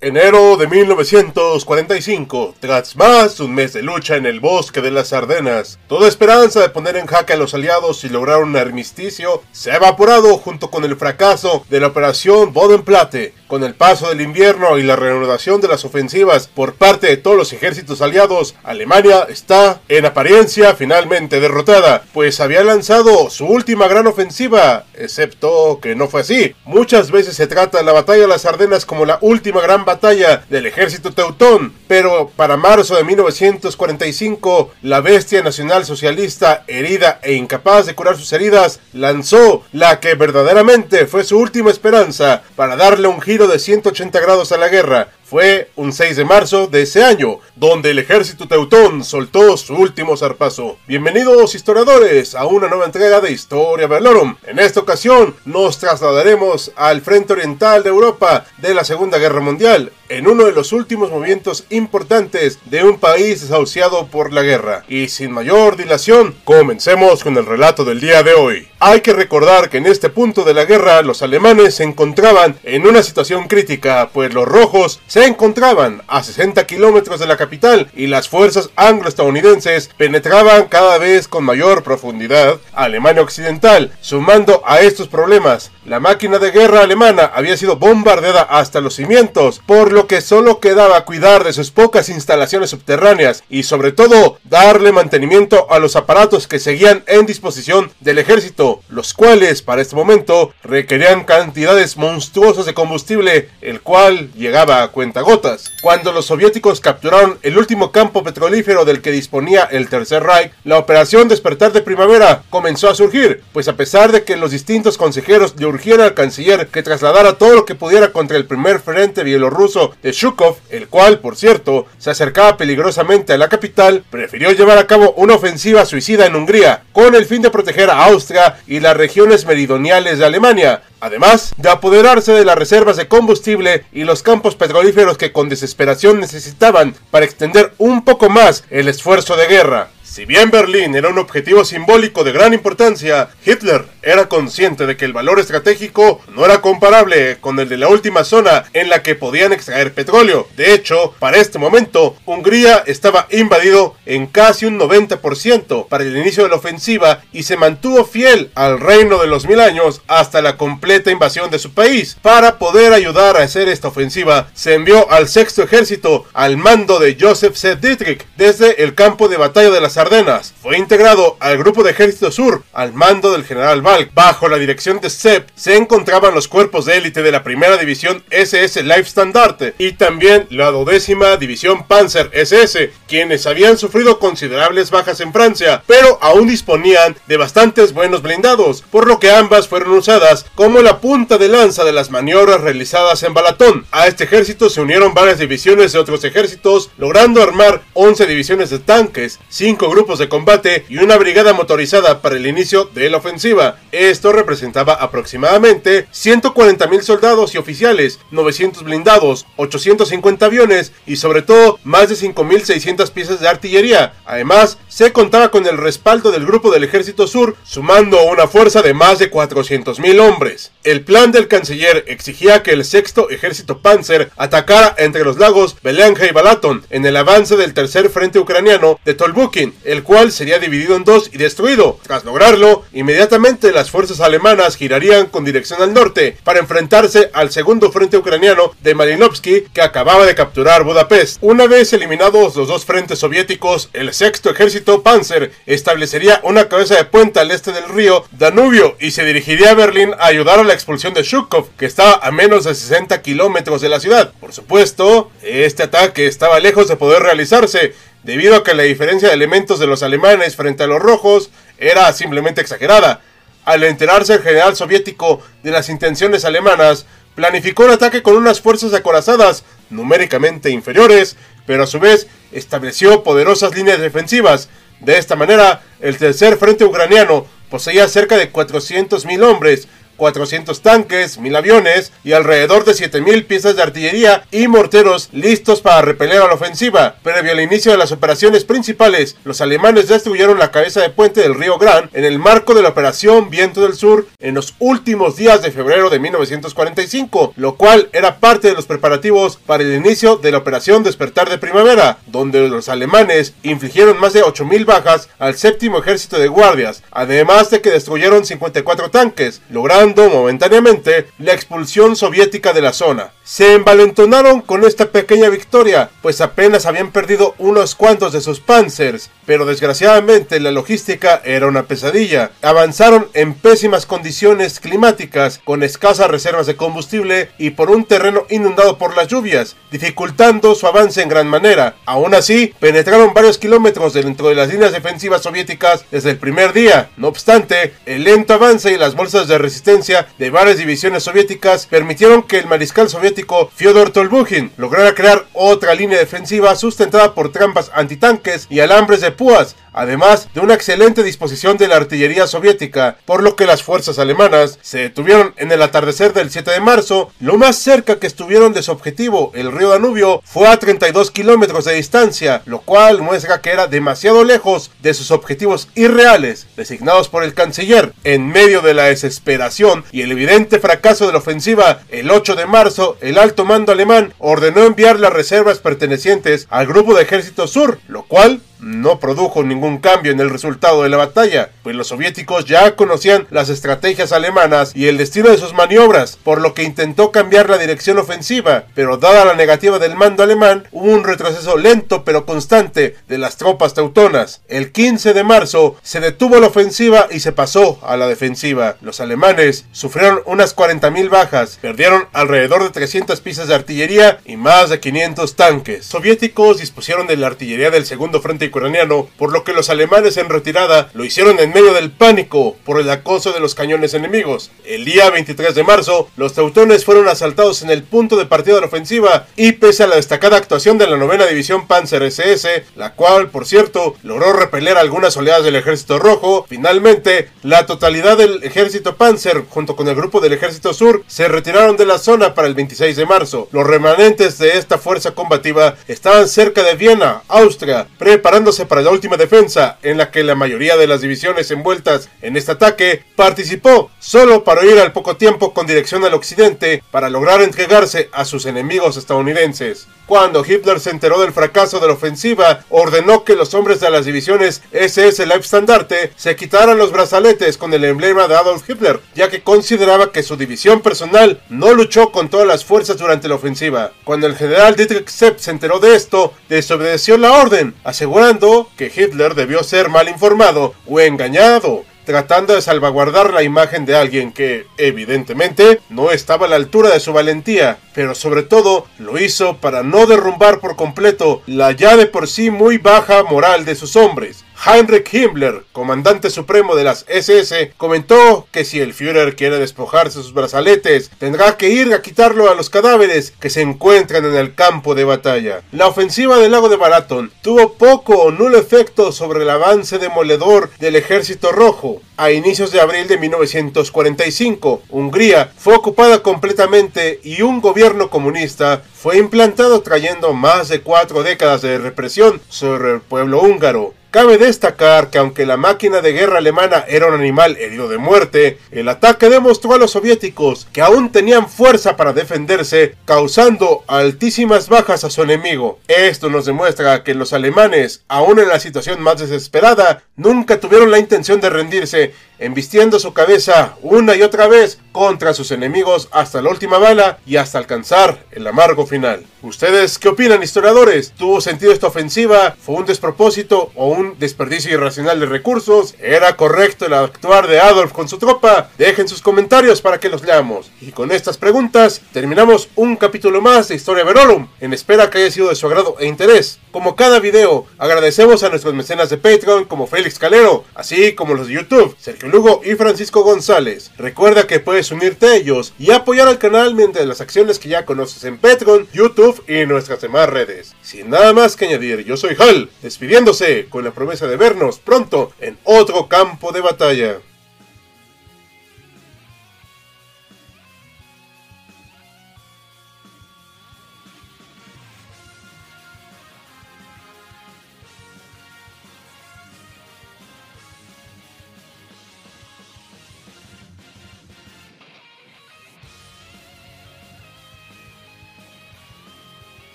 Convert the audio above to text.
Enero de 1945, tras más un mes de lucha en el bosque de las Ardenas, toda esperanza de poner en jaque a los aliados y lograr un armisticio se ha evaporado junto con el fracaso de la operación Bodenplatte. Con el paso del invierno y la reanudación de las ofensivas por parte de todos los ejércitos aliados, Alemania está, en apariencia, finalmente derrotada, pues había lanzado su última gran ofensiva, excepto que no fue así. Muchas veces se trata la batalla de las Ardenas como la última gran batalla del ejército teutón, pero para marzo de 1945, la bestia nacional socialista, herida e incapaz de curar sus heridas, lanzó la que verdaderamente fue su última esperanza para darle un giro de 180 grados a la guerra, fue un 6 de marzo de ese año, donde el ejército teutón soltó su último zarpazo. Bienvenidos historiadores a una nueva entrega de Historia Valorum. En esta ocasión nos trasladaremos al frente oriental de Europa de la Segunda Guerra Mundial, en uno de los últimos movimientos importantes de un país desahuciado por la guerra. Y sin mayor dilación, comencemos con el relato del día de hoy. Hay que recordar que en este punto de la guerra los alemanes se encontraban en una situación crítica, pues los rojos se encontraban a 60 kilómetros de la capital y las fuerzas anglo-estadounidenses penetraban cada vez con mayor profundidad Alemania Occidental. Sumando a estos problemas, la máquina de guerra alemana había sido bombardeada hasta los cimientos, por lo que solo quedaba cuidar de sus pocas instalaciones subterráneas y sobre todo darle mantenimiento a los aparatos que seguían en disposición del ejército, los cuales para este momento requerían cantidades monstruosas de combustible, cual llegaba a gotas. Cuando los soviéticos capturaron el último campo petrolífero del que disponía el Tercer Reich, la operación Despertar de Primavera comenzó a surgir, pues a pesar de que los distintos consejeros le urgieron al canciller que trasladara todo lo que pudiera contra el primer frente bielorruso de Shukov, el cual, por cierto, se acercaba peligrosamente a la capital, prefirió llevar a cabo una ofensiva suicida en Hungría, con el fin de proteger a Austria y las regiones meridionales de Alemania, además de apoderarse de las reservas de combustible y los campos petrolíferos que con desesperación necesitaban para extender un poco más el esfuerzo de guerra. Si bien Berlín era un objetivo simbólico de gran importancia, Hitler era consciente de que el valor estratégico no era comparable con el de la última zona en la que podían extraer petróleo. De hecho, para este momento, Hungría estaba invadido en casi un 90% para el inicio de la ofensiva y se mantuvo fiel al reino de los mil años hasta la completa invasión de su país. Para poder ayudar a hacer esta ofensiva, se envió al sexto ejército al mando de Joseph Z. Dietrich desde el campo de batalla de las Ardenas. Fue integrado al grupo de ejército sur al mando del general Valk. Bajo la dirección de Sepp se encontraban los cuerpos de élite de la primera división SS Standard y también la dodécima división Panzer SS, quienes habían sufrido considerables bajas en Francia, pero aún disponían de bastantes buenos blindados, por lo que ambas fueron usadas como la punta de lanza de las maniobras realizadas en Balatón. A este ejército se unieron varias divisiones de otros ejércitos, logrando armar 11 divisiones de tanques, 5 grupos de combate y una brigada motorizada para el inicio de la ofensiva. Esto representaba aproximadamente 140.000 soldados y oficiales, 900 blindados, 850 aviones y sobre todo más de 5.600 piezas de artillería. Además, se contaba con el respaldo del grupo del Ejército Sur, sumando una fuerza de más de 400.000 hombres. El plan del canciller exigía que el sexto ejército Panzer atacara entre los lagos Belenge y Balaton en el avance del tercer frente ucraniano de Tolbukin, el cual sería dividido en dos y destruido. Tras lograrlo, inmediatamente las fuerzas alemanas girarían con dirección al norte para enfrentarse al segundo frente ucraniano de Malinovsky que acababa de capturar Budapest. Una vez eliminados los dos frentes soviéticos, el sexto ejército Panzer establecería una cabeza de puente al este del río Danubio y se dirigiría a Berlín a ayudar a la expulsión de Shukov, que estaba a menos de 60 kilómetros de la ciudad. Por supuesto, este ataque estaba lejos de poder realizarse, debido a que la diferencia de elementos de los alemanes frente a los rojos era simplemente exagerada. Al enterarse el general soviético de las intenciones alemanas, planificó un ataque con unas fuerzas acorazadas numéricamente inferiores, pero a su vez estableció poderosas líneas defensivas. De esta manera, el tercer frente ucraniano poseía cerca de 400.000 hombres, 400 tanques, 1000 aviones y alrededor de 7000 piezas de artillería y morteros listos para repeler a la ofensiva. Previo al inicio de las operaciones principales, los alemanes destruyeron la cabeza de puente del río Gran en el marco de la operación Viento del Sur en los últimos días de febrero de 1945, lo cual era parte de los preparativos para el inicio de la operación Despertar de Primavera, donde los alemanes infligieron más de 8000 bajas al séptimo ejército de guardias, además de que destruyeron 54 tanques, logrando momentáneamente la expulsión soviética de la zona. Se envalentonaron con esta pequeña victoria, pues apenas habían perdido unos cuantos de sus panzers, pero desgraciadamente la logística era una pesadilla. Avanzaron en pésimas condiciones climáticas, con escasas reservas de combustible y por un terreno inundado por las lluvias, dificultando su avance en gran manera. Aún así, penetraron varios kilómetros dentro de las líneas defensivas soviéticas desde el primer día. No obstante, el lento avance y las bolsas de resistencia de varias divisiones soviéticas permitieron que el mariscal soviético Fyodor Tolbukhin lograra crear otra línea defensiva sustentada por trampas antitanques y alambres de púas, además de una excelente disposición de la artillería soviética, por lo que las fuerzas alemanas se detuvieron en el atardecer del 7 de marzo. Lo más cerca que estuvieron de su objetivo, el río Danubio, fue a 32 kilómetros de distancia, lo cual muestra que era demasiado lejos de sus objetivos irreales, designados por el canciller. En medio de la desesperación y el evidente fracaso de la ofensiva, el 8 de marzo, el alto mando alemán ordenó enviar las reservas pertenecientes al grupo de ejército sur, lo cual no produjo ningún cambio en el resultado de la batalla, pues los soviéticos ya conocían las estrategias alemanas y el destino de sus maniobras, por lo que intentó cambiar la dirección ofensiva, pero dada la negativa del mando alemán, hubo un retroceso lento pero constante de las tropas teutonas. El 15 de marzo se detuvo la ofensiva y se pasó a la defensiva. Los alemanes sufrieron unas 40.000 bajas, perdieron alrededor de 300 piezas de artillería y más de 500 tanques. Soviéticos dispusieron de la artillería del segundo frente ucraniano, por lo que los alemanes en retirada lo hicieron en medio del pánico por el acoso de los cañones enemigos. El día 23 de marzo, los teutones fueron asaltados en el punto de partida de la ofensiva y pese a la destacada actuación de la novena división Panzer SS, la cual, por cierto, logró repeler algunas oleadas del ejército rojo, finalmente la totalidad del ejército Panzer junto con el grupo del ejército sur se retiraron de la zona para el 26 de marzo. Los remanentes de esta fuerza combativa estaban cerca de Viena, Austria, preparando para la última defensa, en la que la mayoría de las divisiones envueltas en este ataque participó, solo para ir al poco tiempo con dirección al occidente para lograr entregarse a sus enemigos estadounidenses. Cuando Hitler se enteró del fracaso de la ofensiva, ordenó que los hombres de las divisiones SS Leibstandarte se quitaran los brazaletes con el emblema de Adolf Hitler, ya que consideraba que su división personal no luchó con todas las fuerzas durante la ofensiva. Cuando el general Dietrich Sepp se enteró de esto, desobedeció la orden, asegurando que Hitler debió ser mal informado o engañado tratando de salvaguardar la imagen de alguien que, evidentemente, no estaba a la altura de su valentía, pero sobre todo lo hizo para no derrumbar por completo la ya de por sí muy baja moral de sus hombres. Heinrich Himmler, comandante supremo de las SS, comentó que si el Führer quiere despojarse de sus brazaletes, tendrá que ir a quitarlo a los cadáveres que se encuentran en el campo de batalla. La ofensiva del lago de Baraton tuvo poco o nulo efecto sobre el avance demoledor del ejército rojo. A inicios de abril de 1945, Hungría fue ocupada completamente y un gobierno comunista fue implantado trayendo más de cuatro décadas de represión sobre el pueblo húngaro. Cabe destacar que aunque la máquina de guerra alemana era un animal herido de muerte, el ataque demostró a los soviéticos que aún tenían fuerza para defenderse, causando altísimas bajas a su enemigo. Esto nos demuestra que los alemanes, aún en la situación más desesperada, nunca tuvieron la intención de rendirse, embistiendo su cabeza una y otra vez contra sus enemigos hasta la última bala y hasta alcanzar el amargo final. ¿Ustedes qué opinan, historiadores? ¿Tuvo sentido esta ofensiva? ¿Fue un despropósito o un desperdicio irracional de recursos? ¿Era correcto el actuar de Adolf con su tropa? Dejen sus comentarios para que los leamos. Y con estas preguntas terminamos un capítulo más de Historia Verorum, en espera que haya sido de su agrado e interés. Como cada video, agradecemos a nuestros mecenas de Patreon como Félix Calero, así como los de YouTube, Sergio Lugo y Francisco González. Recuerda que puedes unirte a ellos y apoyar al canal mediante las acciones que ya conoces en Patreon, YouTube y nuestras demás redes. Sin nada más que añadir, yo soy Hal, despidiéndose con la promesa de vernos pronto en otro campo de batalla.